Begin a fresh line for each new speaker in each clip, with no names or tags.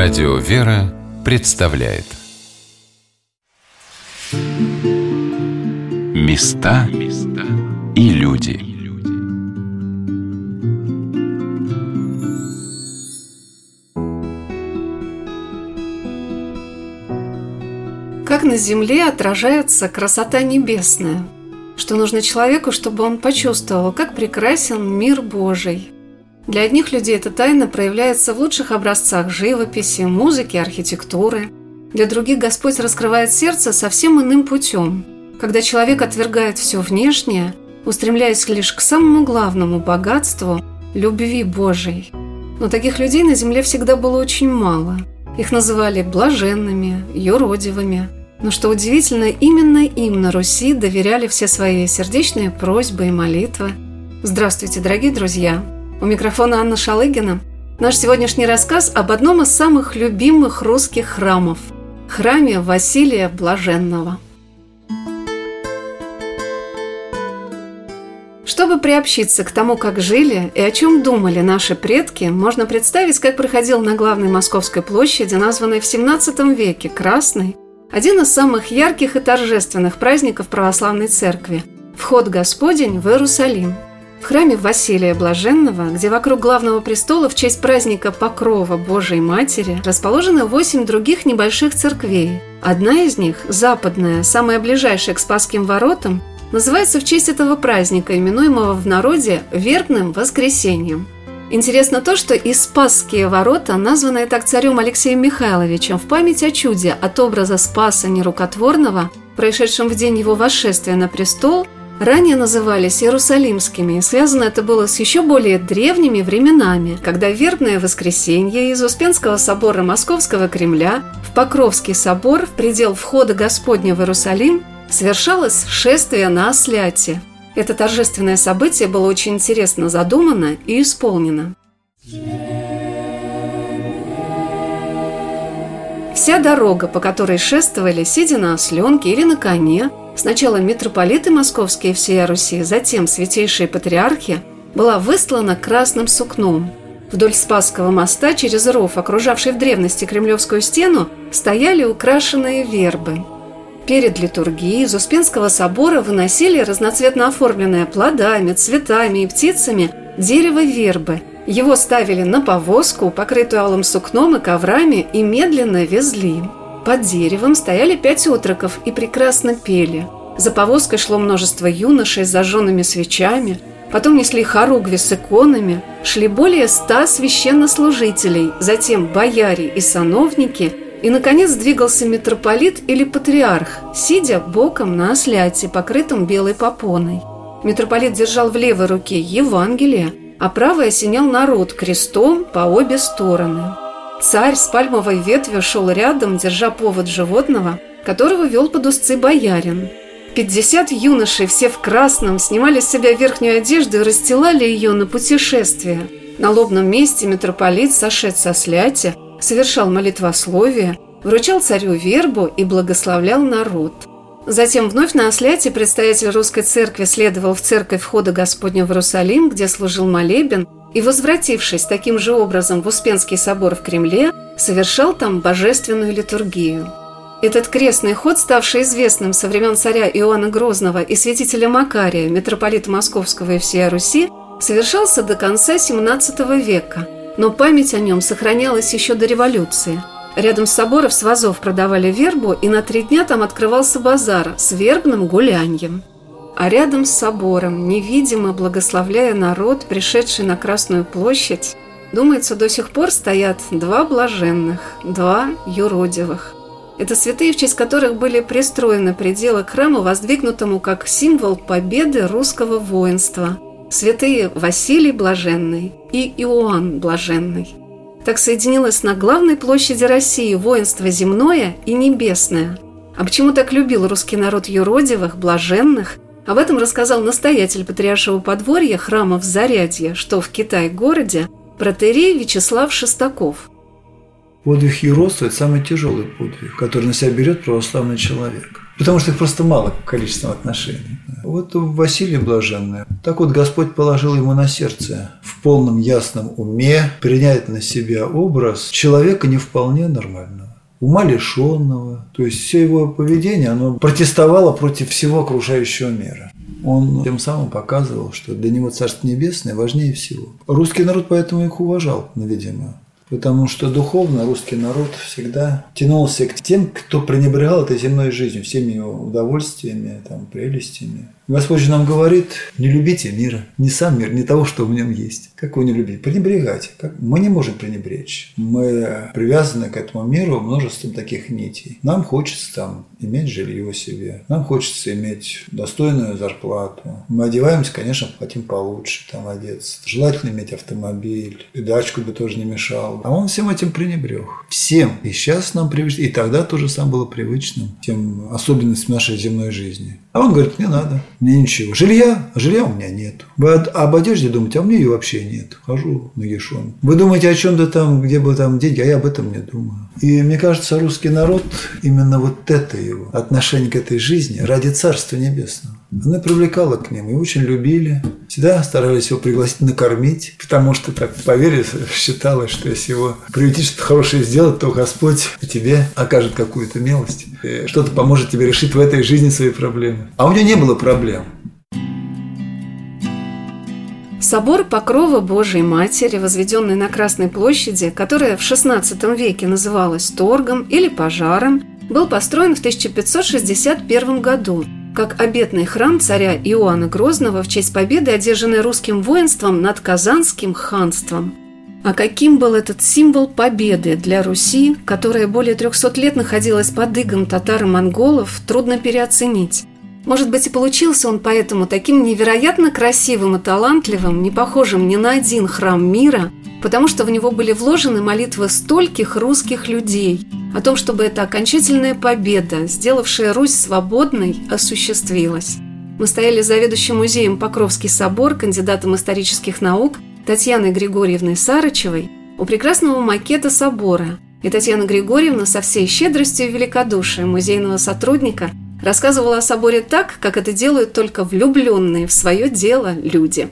Радио «Вера» представляет. Места и люди.
Как на земле отражается красота небесная, что нужно человеку, чтобы он почувствовал, как прекрасен мир Божий – для одних людей эта тайна проявляется в лучших образцах живописи, музыки, архитектуры. Для других Господь раскрывает сердце совсем иным путем, когда человек отвергает все внешнее, устремляясь лишь к самому главному богатству – любви Божией. Но таких людей на земле всегда было очень мало. Их называли блаженными, юродивыми. Но что удивительно, именно им на Руси доверяли все свои сердечные просьбы и молитвы. Здравствуйте, дорогие друзья! У микрофона Анна Шалыгина. Наш сегодняшний рассказ об одном из самых любимых русских храмов – храме Василия Блаженного. Чтобы приобщиться к тому, как жили и о чем думали наши предки, можно представить, как проходил на главной Московской площади, названной в XVII веке Красной, один из самых ярких и торжественных праздников православной церкви – вход Господень в Иерусалим – в храме Василия Блаженного, где вокруг главного престола в честь праздника Покрова Божией Матери расположены восемь других небольших церквей. Одна из них, западная, самая ближайшая к Спасским воротам, называется в честь этого праздника, именуемого в народе Вербным Воскресением. Интересно то, что и Спасские ворота названы так царем Алексеем Михайловичем в память о чуде от образа Спаса Нерукотворного, происшедшем в день его восшествия на престол – ранее назывались Иерусалимскими, и связано это было с еще более древними временами, когда вербное воскресенье из Успенского собора Московского Кремля в Покровский собор в предел входа Господня в Иерусалим совершалось шествие на осляте. Это торжественное событие было очень интересно задумано и исполнено. Вся дорога, по которой шествовали, сидя на осленке или на коне, Сначала митрополиты московские всей Руси, затем святейшие патриархи, была выстлана красным сукном. Вдоль Спасского моста через ров, окружавший в древности Кремлевскую стену, стояли украшенные вербы. Перед литургией из Успенского собора выносили разноцветно оформленное плодами, цветами и птицами дерево вербы. Его ставили на повозку, покрытую алым сукном и коврами, и медленно везли. Под деревом стояли пять отроков и прекрасно пели. За повозкой шло множество юношей с зажженными свечами, потом несли хоругви с иконами, шли более ста священнослужителей, затем бояре и сановники, и, наконец, двигался митрополит или патриарх, сидя боком на осляте, покрытом белой попоной. Митрополит держал в левой руке Евангелие, а правой осенял народ крестом по обе стороны. Царь с пальмовой ветвью шел рядом, держа повод животного, которого вел под узцы боярин. Пятьдесят юношей, все в красном, снимали с себя верхнюю одежду и расстилали ее на путешествие. На лобном месте митрополит, сошед со сляти, совершал молитвословие, вручал царю вербу и благословлял народ. Затем вновь на осляте предстоятель русской церкви следовал в церковь входа Господня в Иерусалим, где служил молебен и, возвратившись таким же образом в Успенский собор в Кремле, совершал там божественную литургию. Этот крестный ход, ставший известным со времен царя Иоанна Грозного и святителя Макария, митрополита Московского и всей Руси, совершался до конца XVII века, но память о нем сохранялась еще до революции. Рядом с собором с вазов продавали вербу, и на три дня там открывался базар с вербным гуляньем а рядом с собором, невидимо благословляя народ, пришедший на Красную площадь, думается, до сих пор стоят два блаженных, два юродивых. Это святые, в честь которых были пристроены пределы к воздвигнутому как символ победы русского воинства. Святые Василий Блаженный и Иоанн Блаженный. Так соединилось на главной площади России воинство земное и небесное. А почему так любил русский народ юродивых, блаженных – об этом рассказал настоятель Патриаршего подворья храма в Зарядье, что в Китай-городе, протерей Вячеслав Шестаков.
Подвиг юродства – это самый тяжелый подвиг, который на себя берет православный человек. Потому что их просто мало количеством отношений. Вот Василий Блаженный. Так вот Господь положил ему на сердце в полном ясном уме принять на себя образ человека не вполне нормального ума лишенного. То есть все его поведение, оно протестовало против всего окружающего мира. Он тем самым показывал, что для него Царство Небесное важнее всего. Русский народ поэтому их уважал, видимо. Потому что духовно русский народ всегда тянулся к тем, кто пренебрегал этой земной жизнью, всеми его удовольствиями, там, прелестями. Господь же нам говорит, не любите мира, не сам мир, не того, что в нем есть. Как его не любить? Пренебрегать. Как? Мы не можем пренебречь. Мы привязаны к этому миру множеством таких нитей. Нам хочется там иметь жилье себе, нам хочется иметь достойную зарплату. Мы одеваемся, конечно, хотим получше там одеться. Желательно иметь автомобиль, и дачку бы тоже не мешал. А он всем этим пренебрег. Всем. И сейчас нам привычно, и тогда тоже сам было привычным, тем особенностям нашей земной жизни. А он говорит, не надо, мне ничего. Жилья? Жилья у меня нет. Вы об одежде думаете, а меня ее вообще нет. Хожу нагишом. Вы думаете о чем-то там, где бы там деньги, а я об этом не думаю. И мне кажется, русский народ, именно вот это его отношение к этой жизни ради Царства Небесного. Она привлекала к ним и очень любили. Всегда старались его пригласить накормить, потому что, так поверили, считалось, что если его приютить, что-то хорошее сделать, то Господь тебе окажет какую-то милость. Что-то поможет тебе решить в этой жизни свои проблемы. А у него не было проблем.
Собор Покрова Божией Матери, возведенный на Красной площади, которая в XVI веке называлась Торгом или Пожаром, был построен в 1561 году как обетный храм царя Иоанна Грозного в честь победы, одержанной русским воинством над Казанским ханством. А каким был этот символ победы для Руси, которая более 300 лет находилась под игом татар и монголов, трудно переоценить. Может быть, и получился он поэтому таким невероятно красивым и талантливым, не похожим ни на один храм мира, потому что в него были вложены молитвы стольких русских людей о том, чтобы эта окончательная победа, сделавшая Русь свободной, осуществилась. Мы стояли заведующим музеем Покровский собор, кандидатом исторических наук Татьяной Григорьевной Сарычевой у прекрасного макета собора. И Татьяна Григорьевна со всей щедростью и великодушием музейного сотрудника рассказывала о соборе так, как это делают только влюбленные в свое дело люди.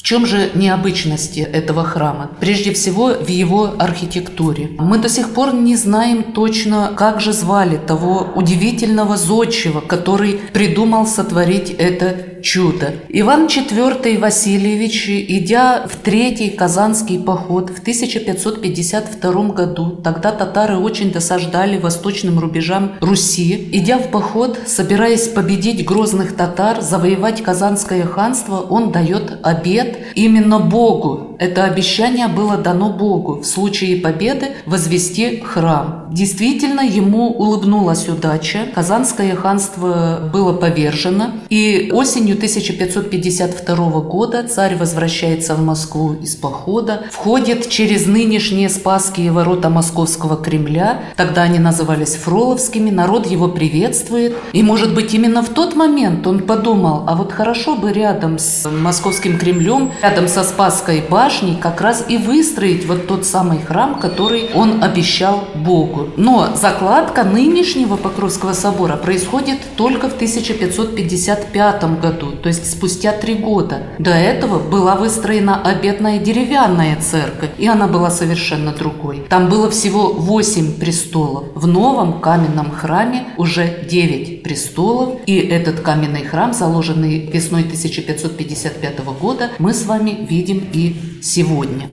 В чем же необычность этого храма? Прежде всего в его архитектуре. Мы до сих пор не знаем точно, как же звали того удивительного зодчего, который придумал сотворить это чудо. Иван IV Васильевич, идя в третий Казанский поход в 1552 году, тогда татары очень досаждали восточным рубежам Руси, идя в поход, собираясь победить грозных татар, завоевать Казанское ханство, он дает обед именно Богу. Это обещание было дано Богу в случае победы возвести храм. Действительно, ему улыбнулась удача. Казанское ханство было повержено, и осенью 1552 года царь возвращается в Москву из похода, входит через нынешние Спасские ворота Московского Кремля, тогда они назывались Фроловскими, народ его приветствует. И, может быть, именно в тот момент он подумал, а вот хорошо бы рядом с Московским Кремлем, рядом со Спасской башней как раз и выстроить вот тот самый храм, который он обещал Богу. Но закладка нынешнего Покровского собора происходит только в 1555 году то есть спустя три года. До этого была выстроена обетная деревянная церковь, и она была совершенно другой. Там было всего восемь престолов. В новом каменном храме уже девять престолов, и этот каменный храм, заложенный весной 1555 года, мы с вами видим и сегодня.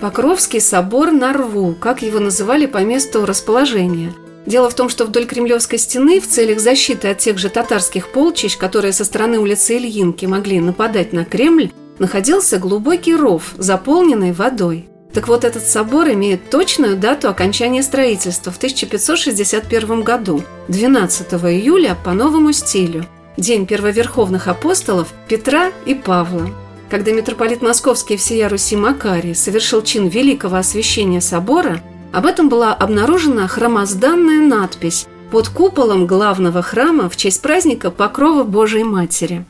Покровский собор на рву, как его называли по месту расположения – Дело в том, что вдоль Кремлевской стены в целях защиты от тех же татарских полчищ, которые со стороны улицы Ильинки могли нападать на Кремль, находился глубокий ров, заполненный водой. Так вот, этот собор имеет точную дату окончания строительства в 1561 году, 12 июля по новому стилю, день первоверховных апостолов Петра и Павла. Когда митрополит Московский всея Руси Макарий совершил чин великого освящения собора – об этом была обнаружена хромозданная надпись под куполом главного храма в честь праздника Покрова Божией Матери.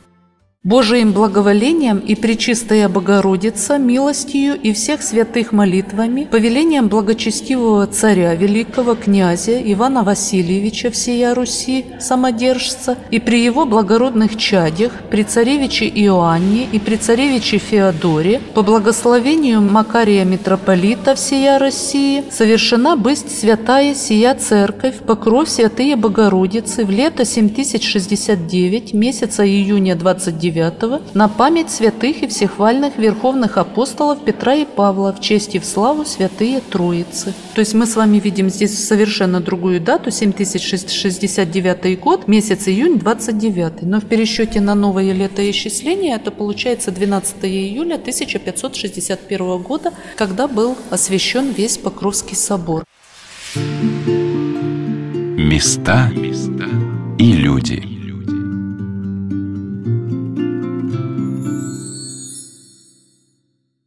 Божиим благоволением и Пречистая Богородица, милостью и всех святых молитвами, повелением благочестивого царя великого князя Ивана Васильевича всея Руси, самодержца, и при его благородных чадях, при царевиче Иоанне и при царевиче Феодоре, по благословению Макария Митрополита всея России, совершена бысть святая сия церковь, покров святые Богородицы в лето 7069, месяца июня 29 9 на память святых и всехвальных верховных апостолов Петра и Павла в честь и в славу святые Троицы. То есть мы с вами видим здесь совершенно другую дату, 7069 год, месяц июнь 29. Но в пересчете на новое летоисчисление это получается 12 июля 1561 года, когда был освящен весь Покровский собор.
Места и люди.